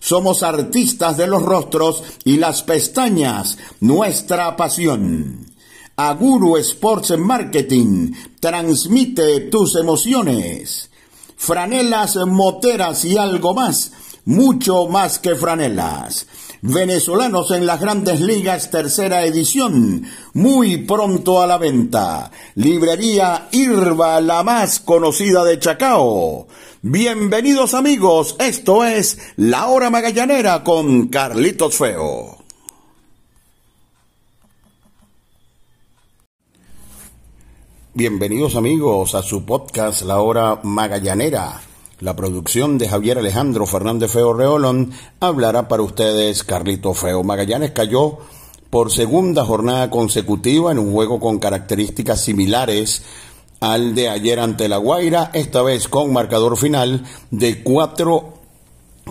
somos artistas de los rostros y las pestañas, nuestra pasión. Aguru Sports Marketing transmite tus emociones. Franelas, moteras y algo más, mucho más que franelas. Venezolanos en las grandes ligas, tercera edición, muy pronto a la venta. Librería Irva, la más conocida de Chacao. Bienvenidos amigos, esto es La Hora Magallanera con Carlitos Feo. Bienvenidos amigos a su podcast La Hora Magallanera. La producción de Javier Alejandro Fernández Feo Reolón hablará para ustedes Carlitos Feo. Magallanes cayó por segunda jornada consecutiva en un juego con características similares al de ayer ante La Guaira, esta vez con marcador final de cuatro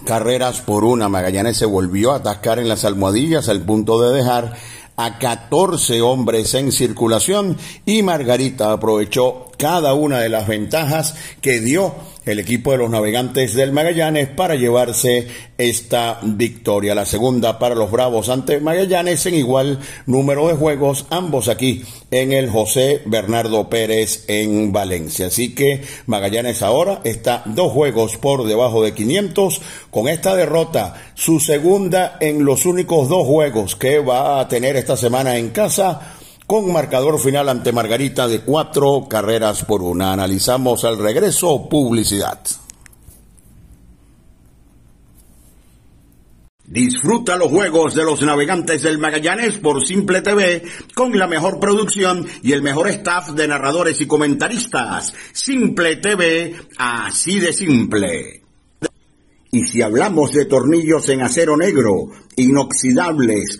carreras por una. Magallanes se volvió a atascar en las almohadillas al punto de dejar a 14 hombres en circulación y Margarita aprovechó cada una de las ventajas que dio el equipo de los navegantes del Magallanes para llevarse esta victoria. La segunda para los Bravos ante Magallanes en igual número de juegos, ambos aquí en el José Bernardo Pérez en Valencia. Así que Magallanes ahora está dos juegos por debajo de 500 con esta derrota, su segunda en los únicos dos juegos que va a tener esta semana en casa con marcador final ante Margarita de cuatro carreras por una. Analizamos al regreso publicidad. Disfruta los juegos de los navegantes del Magallanes por Simple TV con la mejor producción y el mejor staff de narradores y comentaristas. Simple TV, así de simple. Y si hablamos de tornillos en acero negro, inoxidables,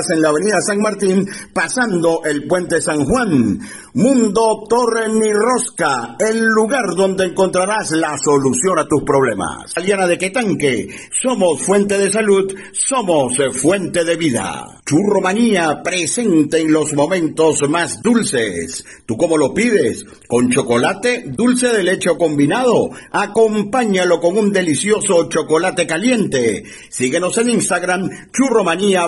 en la avenida San Martín, pasando el puente San Juan. Mundo Torre Ni Rosca, el lugar donde encontrarás la solución a tus problemas. Aliana de Quetanque, somos fuente de salud, somos fuente de vida. Churromanía presente en los momentos más dulces. ¿Tú cómo lo pides? ¿Con chocolate, dulce de leche o combinado? Acompáñalo con un delicioso chocolate caliente. Síguenos en Instagram, Churromanía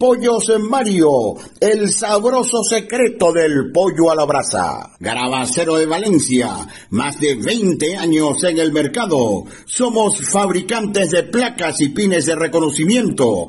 Pollos Mario, el sabroso secreto del pollo a la brasa. Grabacero de Valencia, más de 20 años en el mercado. Somos fabricantes de placas y pines de reconocimiento,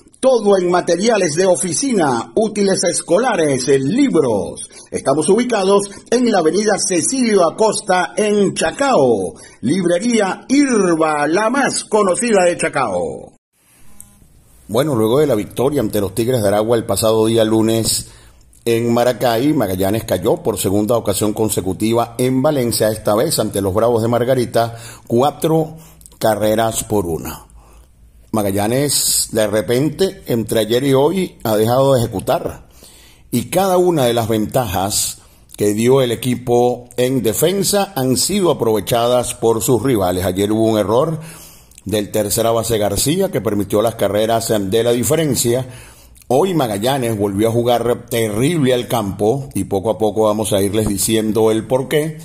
Todo en materiales de oficina, útiles escolares, libros. Estamos ubicados en la avenida Cecilio Acosta en Chacao. Librería Irba, la más conocida de Chacao. Bueno, luego de la victoria ante los Tigres de Aragua el pasado día lunes en Maracay, Magallanes cayó por segunda ocasión consecutiva en Valencia, esta vez ante los Bravos de Margarita, cuatro carreras por una. Magallanes de repente entre ayer y hoy ha dejado de ejecutar y cada una de las ventajas que dio el equipo en defensa han sido aprovechadas por sus rivales. Ayer hubo un error del tercera base García que permitió las carreras de la diferencia. Hoy Magallanes volvió a jugar terrible al campo y poco a poco vamos a irles diciendo el por qué.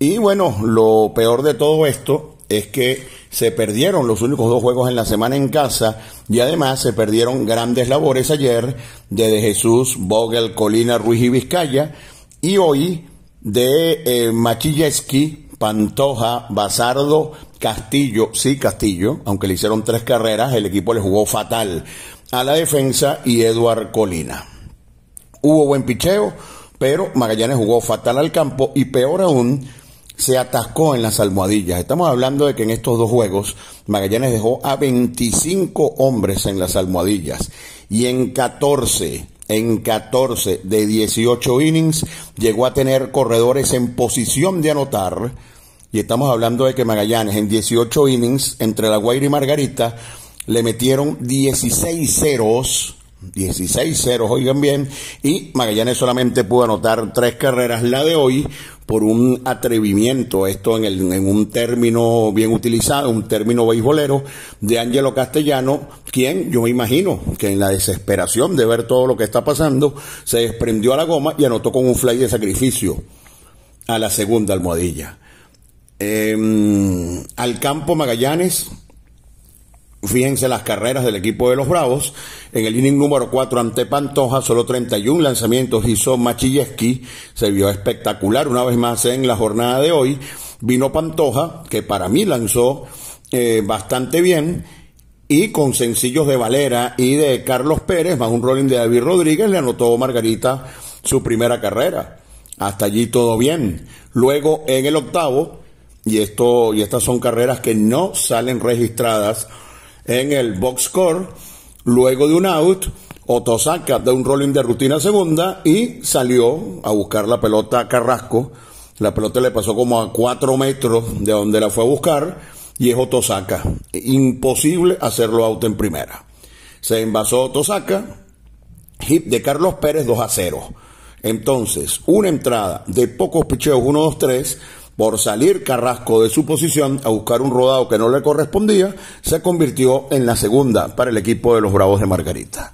Y bueno, lo peor de todo esto es que se perdieron los únicos dos juegos en la semana en casa y además se perdieron grandes labores ayer de, de Jesús, Vogel, Colina, Ruiz y Vizcaya y hoy de eh, Pantoja, Basardo, Castillo, sí Castillo, aunque le hicieron tres carreras, el equipo le jugó fatal a la defensa y Eduard Colina. Hubo buen picheo, pero Magallanes jugó fatal al campo y peor aún, se atascó en las almohadillas. Estamos hablando de que en estos dos juegos Magallanes dejó a 25 hombres en las almohadillas y en 14, en 14 de 18 innings llegó a tener corredores en posición de anotar. Y estamos hablando de que Magallanes en 18 innings entre La Guaira y Margarita le metieron 16 ceros 16 ceros, oigan bien, y Magallanes solamente pudo anotar tres carreras, la de hoy, por un atrevimiento, esto en, el, en un término bien utilizado, un término beisbolero, de Ángelo Castellano, quien yo me imagino que en la desesperación de ver todo lo que está pasando, se desprendió a la goma y anotó con un fly de sacrificio a la segunda almohadilla. Em, al campo Magallanes, Fíjense las carreras del equipo de los Bravos. En el inning número 4 ante Pantoja, solo 31 lanzamientos hizo Machilleski. Se vio espectacular una vez más en la jornada de hoy. Vino Pantoja, que para mí lanzó eh, bastante bien. Y con sencillos de Valera y de Carlos Pérez, más un rolling de David Rodríguez, le anotó Margarita su primera carrera. Hasta allí todo bien. Luego en el octavo, y esto, y estas son carreras que no salen registradas en el box score, luego de un out, Otosaka de un rolling de rutina segunda y salió a buscar la pelota a Carrasco. La pelota le pasó como a cuatro metros de donde la fue a buscar y es Otosaka. Imposible hacerlo out en primera. Se envasó Otosaka, hit de Carlos Pérez 2 a 0. Entonces, una entrada de pocos picheos 1, 2, 3 por salir Carrasco de su posición a buscar un rodado que no le correspondía, se convirtió en la segunda para el equipo de los Bravos de Margarita.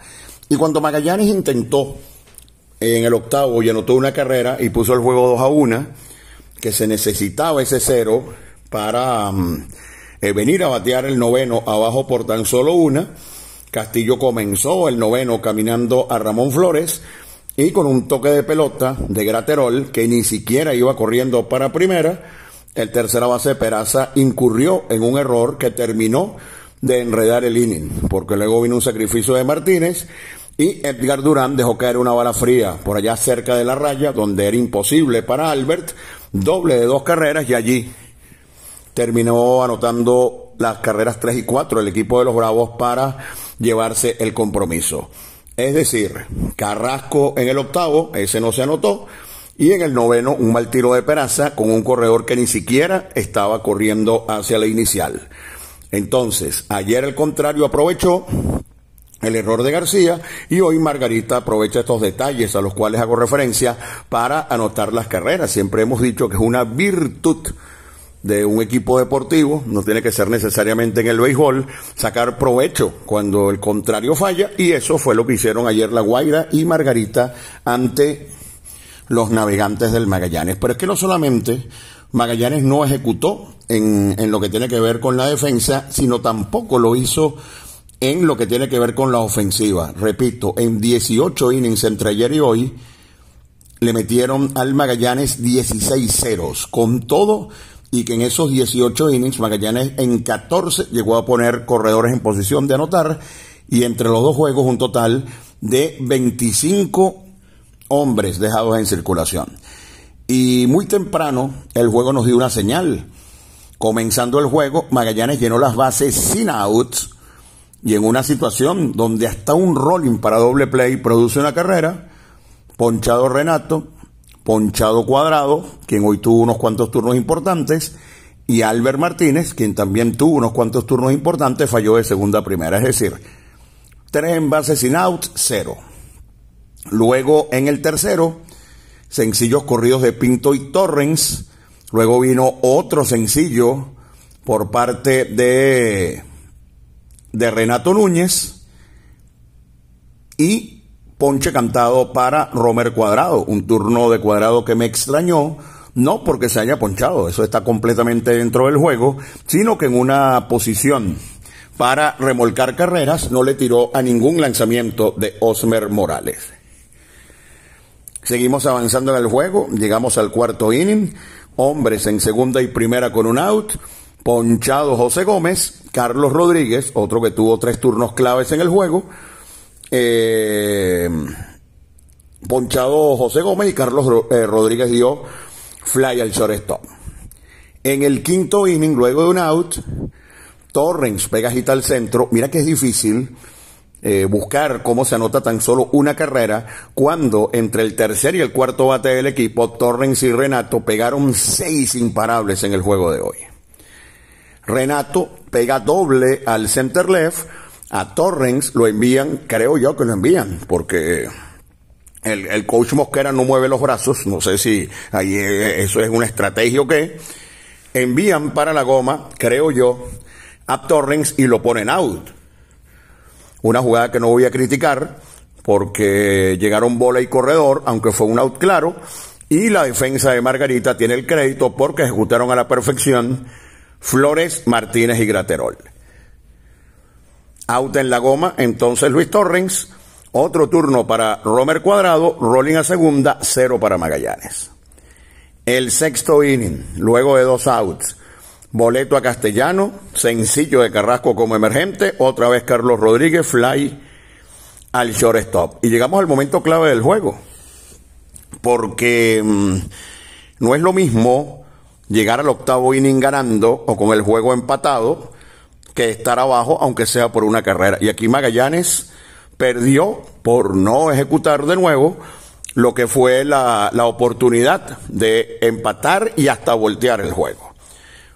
Y cuando Magallanes intentó en el octavo y anotó una carrera y puso el juego 2 a 1, que se necesitaba ese cero para mm, eh, venir a batear el noveno abajo por tan solo una, Castillo comenzó el noveno caminando a Ramón Flores, y con un toque de pelota de Graterol que ni siquiera iba corriendo para primera, el tercera base Peraza incurrió en un error que terminó de enredar el inning, porque luego vino un sacrificio de Martínez y Edgar Durán dejó caer una bala fría por allá cerca de la raya, donde era imposible para Albert, doble de dos carreras y allí terminó anotando las carreras 3 y 4 el equipo de los Bravos para llevarse el compromiso. Es decir, Carrasco en el octavo, ese no se anotó, y en el noveno un mal tiro de Peraza con un corredor que ni siquiera estaba corriendo hacia la inicial. Entonces, ayer el contrario aprovechó el error de García y hoy Margarita aprovecha estos detalles a los cuales hago referencia para anotar las carreras. Siempre hemos dicho que es una virtud de un equipo deportivo, no tiene que ser necesariamente en el béisbol, sacar provecho cuando el contrario falla, y eso fue lo que hicieron ayer La Guaira y Margarita ante los navegantes del Magallanes. Pero es que no solamente Magallanes no ejecutó en, en lo que tiene que ver con la defensa, sino tampoco lo hizo en lo que tiene que ver con la ofensiva. Repito, en 18 innings entre ayer y hoy, le metieron al Magallanes 16 ceros. Con todo, y que en esos 18 innings Magallanes en 14 llegó a poner corredores en posición de anotar y entre los dos juegos un total de 25 hombres dejados en circulación. Y muy temprano el juego nos dio una señal. Comenzando el juego, Magallanes llenó las bases sin outs y en una situación donde hasta un rolling para doble play produce una carrera, ponchado Renato, Ponchado Cuadrado, quien hoy tuvo unos cuantos turnos importantes, y Albert Martínez, quien también tuvo unos cuantos turnos importantes, falló de segunda a primera. Es decir, tres envases sin out, cero. Luego en el tercero, sencillos corridos de Pinto y Torrens. Luego vino otro sencillo por parte de, de Renato Núñez. Y ponche cantado para Romer Cuadrado, un turno de cuadrado que me extrañó, no porque se haya ponchado, eso está completamente dentro del juego, sino que en una posición para remolcar carreras no le tiró a ningún lanzamiento de Osmer Morales. Seguimos avanzando en el juego, llegamos al cuarto inning, hombres en segunda y primera con un out, ponchado José Gómez, Carlos Rodríguez, otro que tuvo tres turnos claves en el juego, eh, ponchado José Gómez y Carlos eh, Rodríguez dio fly al shortstop. En el quinto inning, luego de un out, Torrens pega al centro. Mira que es difícil eh, buscar cómo se anota tan solo una carrera cuando entre el tercer y el cuarto bate del equipo, Torrens y Renato pegaron seis imparables en el juego de hoy. Renato pega doble al center left A Torrens lo envían, creo yo que lo envían, porque el, el, coach Mosquera no mueve los brazos, no sé si ahí eh, eso es una estrategia o qué. Envían para la goma, creo yo, a Torrens y lo ponen out. Una jugada que no voy a criticar porque llegaron bola y corredor, aunque fue un out claro, y la defensa de Margarita tiene el crédito porque ejecutaron a la perfección Flores, Martínez y Graterol. Out en la goma, entonces Luis Torrens, otro turno para Romer Cuadrado, rolling a segunda, cero para Magallanes. El sexto inning, luego de dos outs, boleto a Castellano, sencillo de Carrasco como emergente, otra vez Carlos Rodríguez, fly al shortstop. Y llegamos al momento clave del juego, porque mm, no es lo mismo llegar al octavo inning ganando o con el juego empatado que estar abajo, aunque sea por una carrera. Y aquí Magallanes perdió por no ejecutar de nuevo lo que fue la, la oportunidad de empatar y hasta voltear el juego.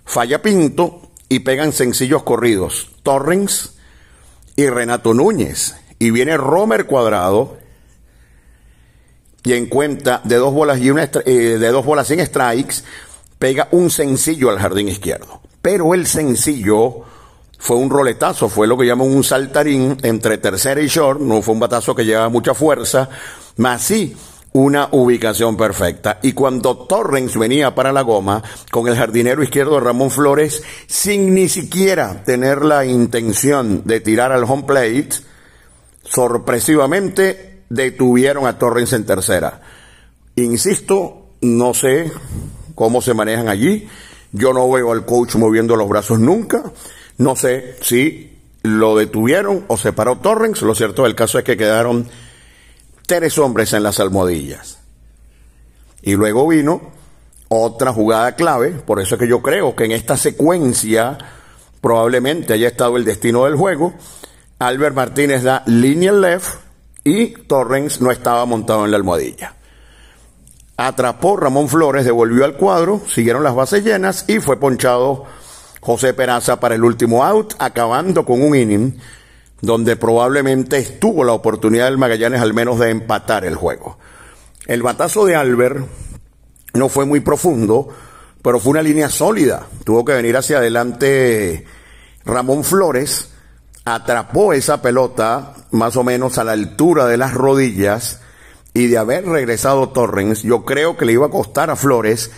Falla Pinto y pegan sencillos corridos. Torrens y Renato Núñez. Y viene Romer Cuadrado y en cuenta de dos bolas y una eh, de dos bolas sin strikes pega un sencillo al jardín izquierdo. Pero el sencillo fue un roletazo, fue lo que llaman un saltarín entre tercera y short, no fue un batazo que llevaba mucha fuerza, más sí una ubicación perfecta. Y cuando Torrens venía para la goma con el jardinero izquierdo Ramón Flores, sin ni siquiera tener la intención de tirar al home plate, sorpresivamente detuvieron a Torrens en tercera. Insisto, no sé cómo se manejan allí. Yo no veo al coach moviendo los brazos nunca. No sé si lo detuvieron o se paró Torrens. Lo cierto del caso es que quedaron tres hombres en las almohadillas. Y luego vino otra jugada clave, por eso es que yo creo que en esta secuencia probablemente haya estado el destino del juego. Albert Martínez da línea left y Torrens no estaba montado en la almohadilla. Atrapó Ramón Flores, devolvió al cuadro, siguieron las bases llenas y fue ponchado José Peraza para el último out, acabando con un inning donde probablemente estuvo la oportunidad del Magallanes al menos de empatar el juego. El batazo de Albert no fue muy profundo, pero fue una línea sólida. Tuvo que venir hacia adelante Ramón Flores, atrapó esa pelota más o menos a la altura de las rodillas y de haber regresado Torrens, yo creo que le iba a costar a Flores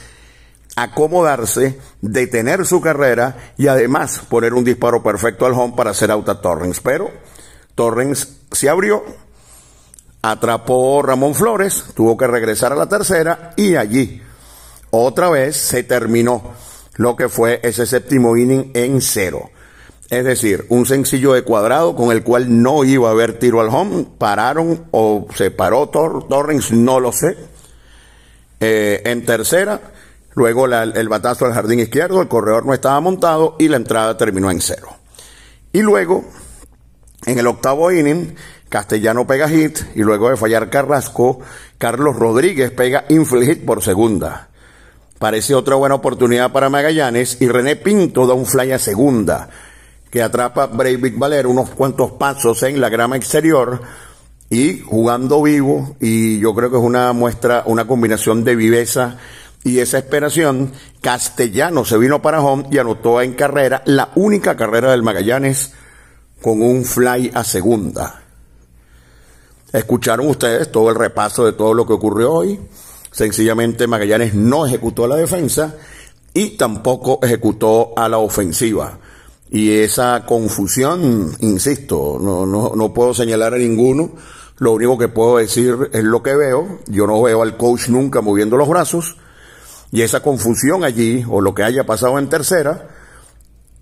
acomodarse, detener su carrera y además poner un disparo perfecto al home para hacer out a Torrens. Pero Torrens se abrió, atrapó Ramón Flores, tuvo que regresar a la tercera y allí otra vez se terminó lo que fue ese séptimo inning en cero. Es decir, un sencillo de cuadrado con el cual no iba a haber tiro al home. Pararon o se paró Torrens, no lo sé. Eh, en tercera, Luego el batazo al jardín izquierdo, el corredor no estaba montado y la entrada terminó en cero. Y luego, en el octavo inning, Castellano pega hit y luego de fallar Carrasco, Carlos Rodríguez pega infield hit por segunda. Parece otra buena oportunidad para Magallanes y René Pinto da un fly a segunda que atrapa a Breivik Valer unos cuantos pasos en la grama exterior y jugando vivo y yo creo que es una muestra, una combinación de viveza y esa esperación, Castellano se vino para home y anotó en carrera la única carrera del Magallanes con un fly a segunda. Escucharon ustedes todo el repaso de todo lo que ocurrió hoy. Sencillamente Magallanes no ejecutó la defensa y tampoco ejecutó a la ofensiva. Y esa confusión, insisto, no, no, no puedo señalar a ninguno. Lo único que puedo decir es lo que veo. Yo no veo al coach nunca moviendo los brazos y esa confusión allí, o lo que haya pasado en tercera,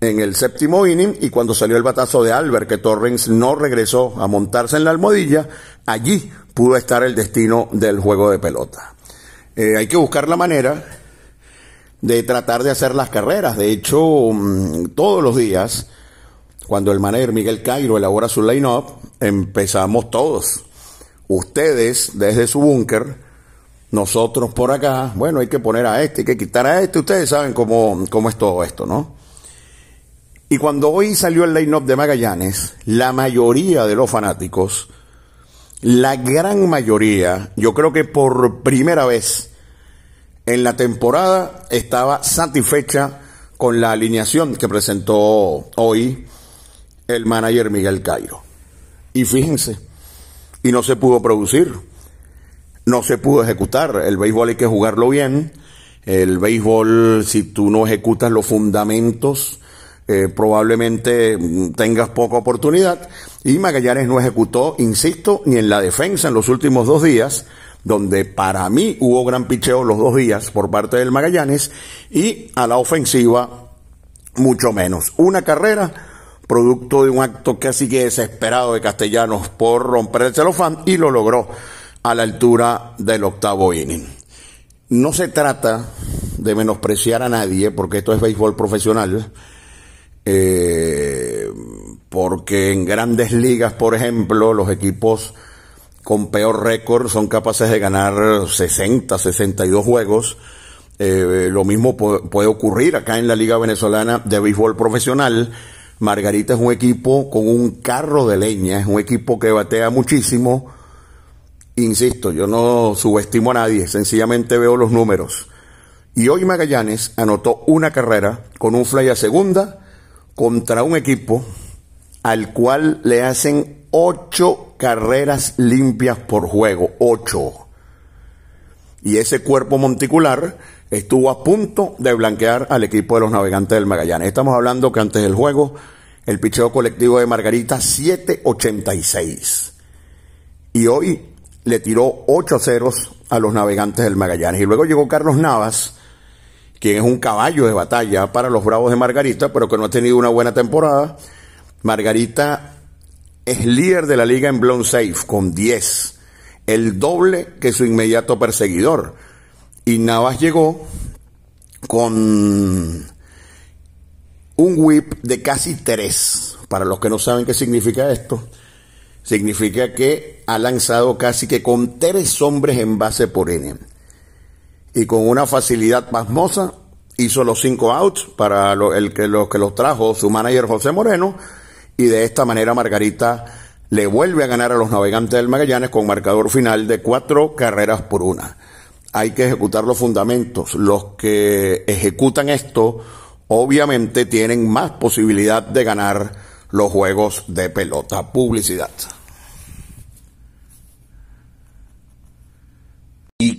en el séptimo inning, y cuando salió el batazo de Albert, que Torrens no regresó a montarse en la almohadilla, allí pudo estar el destino del juego de pelota. Eh, hay que buscar la manera de tratar de hacer las carreras. De hecho, mm, todos los días, cuando el manager Miguel Cairo elabora su line-up, empezamos todos. Ustedes, desde su búnker, nosotros por acá, bueno, hay que poner a este, hay que quitar a este, ustedes saben cómo, cómo es todo esto, ¿no? Y cuando hoy salió el line-up de Magallanes, la mayoría de los fanáticos, la gran mayoría, yo creo que por primera vez en la temporada estaba satisfecha con la alineación que presentó hoy el manager Miguel Cairo. Y fíjense, y no se pudo producir, no se pudo ejecutar. El béisbol hay que jugarlo bien. El béisbol, si tú no ejecutas los fundamentos, eh, probablemente mm, tengas poca oportunidad. Y Magallanes no ejecutó, insisto, ni en la defensa en los últimos dos días, donde para mí hubo gran picheo los dos días por parte del Magallanes, y a la ofensiva mucho menos. Una carrera, producto de un acto casi que desesperado de Castellanos por romper el celofán, y lo logró a la altura del octavo inning. No se trata de menospreciar a nadie, porque esto es béisbol profesional, eh, porque en grandes ligas, por ejemplo, los equipos con peor récord son capaces de ganar 60, 62 juegos. Eh, lo mismo puede ocurrir acá en la Liga Venezolana de Béisbol Profesional. Margarita es un equipo con un carro de leña, es un equipo que batea muchísimo. Insisto, yo no subestimo a nadie, sencillamente veo los números. Y hoy Magallanes anotó una carrera con un fly a segunda contra un equipo al cual le hacen ocho carreras limpias por juego, ocho. Y ese cuerpo monticular estuvo a punto de blanquear al equipo de los navegantes del Magallanes. Estamos hablando que antes del juego, el picheo colectivo de Margarita 7.86. Y hoy le tiró 8 ceros a los navegantes del Magallanes. Y luego llegó Carlos Navas, quien es un caballo de batalla para los Bravos de Margarita, pero que no ha tenido una buena temporada. Margarita es líder de la liga en blown safe con 10, el doble que su inmediato perseguidor. Y Navas llegó con un whip de casi 3. Para los que no saben qué significa esto, significa que ha lanzado casi que con tres hombres en base por inning y con una facilidad pasmosa hizo los cinco outs para el que, los que los trajo su manager José Moreno y de esta manera Margarita le vuelve a ganar a los navegantes del Magallanes con marcador final de cuatro carreras por una. Hay que ejecutar los fundamentos. Los que ejecutan esto obviamente tienen más posibilidad de ganar los juegos de pelota. Publicidad. Y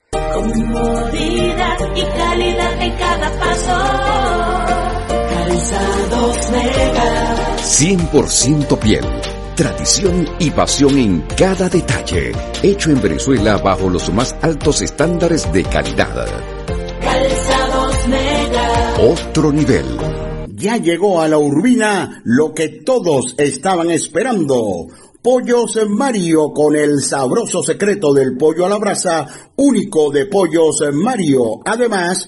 Comodidad y calidad en cada paso. Calzados Mega. 100% piel. Tradición y pasión en cada detalle. Hecho en Venezuela bajo los más altos estándares de calidad. Calzados Mega. Otro nivel. Ya llegó a la urbina lo que todos estaban esperando Pollos Mario con el sabroso secreto del pollo a la brasa, único de Pollos Mario. Además,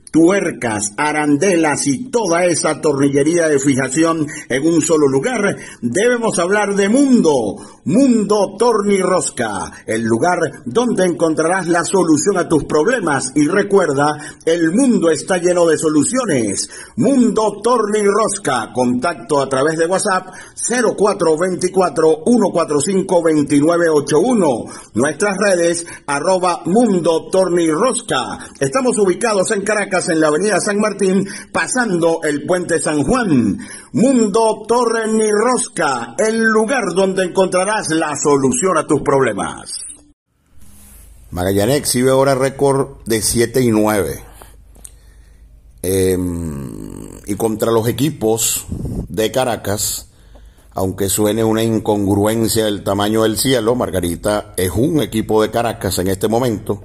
tuercas, arandelas y toda esa tornillería de fijación en un solo lugar, debemos hablar de Mundo, Mundo Tornirrosca, el lugar donde encontrarás la solución a tus problemas y recuerda, el mundo está lleno de soluciones. Mundo Tornirrosca, contacto a través de WhatsApp 0424 145 2981, nuestras redes arroba Mundo Tornirrosca. Estamos ubicados en Caracas en la avenida San Martín, pasando el puente San Juan. Mundo Torre Ni Rosca, el lugar donde encontrarás la solución a tus problemas. Magallanes exhibe ahora récord de 7 y 9. Em, y contra los equipos de Caracas, aunque suene una incongruencia del tamaño del cielo, Margarita es un equipo de Caracas en este momento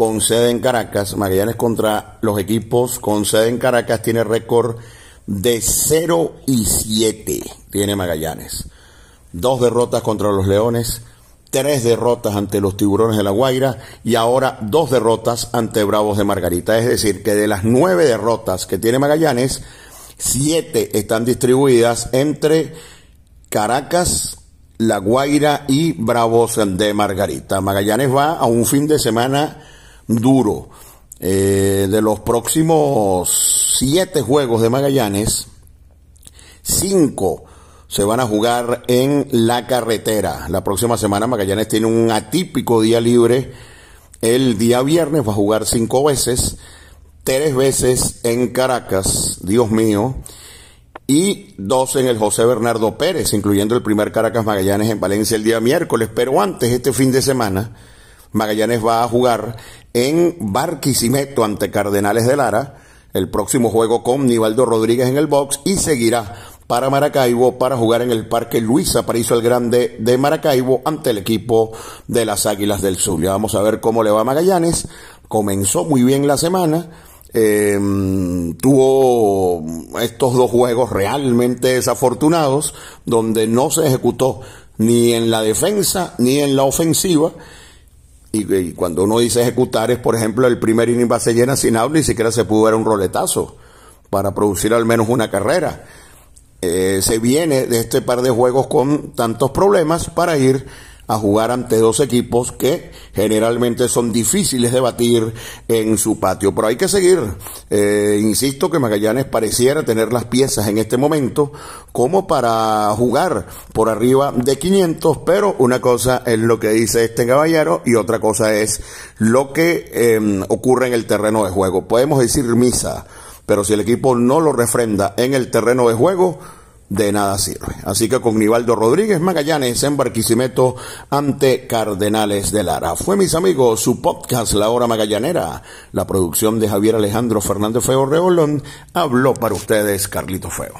con sede en Caracas. Magallanes contra los equipos con sede en Caracas tiene récord de 0 y 7. Tiene Magallanes. Dos derrotas contra los Leones, tres derrotas ante los Tiburones de la Guaira y ahora dos derrotas ante Bravos de Margarita. Es decir, que de las nueve derrotas que tiene Magallanes, siete están distribuidas entre Caracas, La Guaira y Bravos de Margarita. Magallanes va a un fin de semana duro. Eh, de los próximos siete juegos de Magallanes, cinco se van a jugar en la carretera. La próxima semana Magallanes tiene un atípico día libre. El día viernes va a jugar cinco veces, tres veces en Caracas, Dios mío, y dos en el José Bernardo Pérez, incluyendo el primer Caracas Magallanes en Valencia el día miércoles. Pero antes, este fin de semana, Magallanes va a jugar en Barquisimeto ante Cardenales de Lara, el próximo juego con Nivaldo Rodríguez en el box y seguirá para Maracaibo para jugar en el Parque Luis Aparicio el Grande de Maracaibo ante el equipo de las Águilas del Sur. Ya vamos a ver cómo le va a Magallanes. Comenzó muy bien la semana. Em, tuvo estos dos juegos realmente desafortunados donde no se ejecutó ni en la defensa ni en la ofensiva y, cuando uno dice ejecutar es, por ejemplo, el primer inning base llena sin out, ni siquiera se pudo dar un roletazo para producir al menos una carrera. Eh, se viene de este par de juegos con tantos problemas para ir a jugar ante dos equipos que generalmente son difíciles de batir en su patio. Pero hay que seguir. Eh, insisto que Magallanes pareciera tener las piezas en este momento como para jugar por arriba de 500, pero una cosa es lo que dice este caballero y otra cosa es lo que em, ocurre en el terreno de juego. Podemos decir misa, pero si el equipo no lo refrenda en el terreno de juego, de nada sirve. Así que con Nivaldo Rodríguez Magallanes en Barquisimeto ante Cardenales de Lara. Fue mis amigos su podcast La Hora Magallanera. La producción de Javier Alejandro Fernández Feo Reolón habló para ustedes Carlito Feo.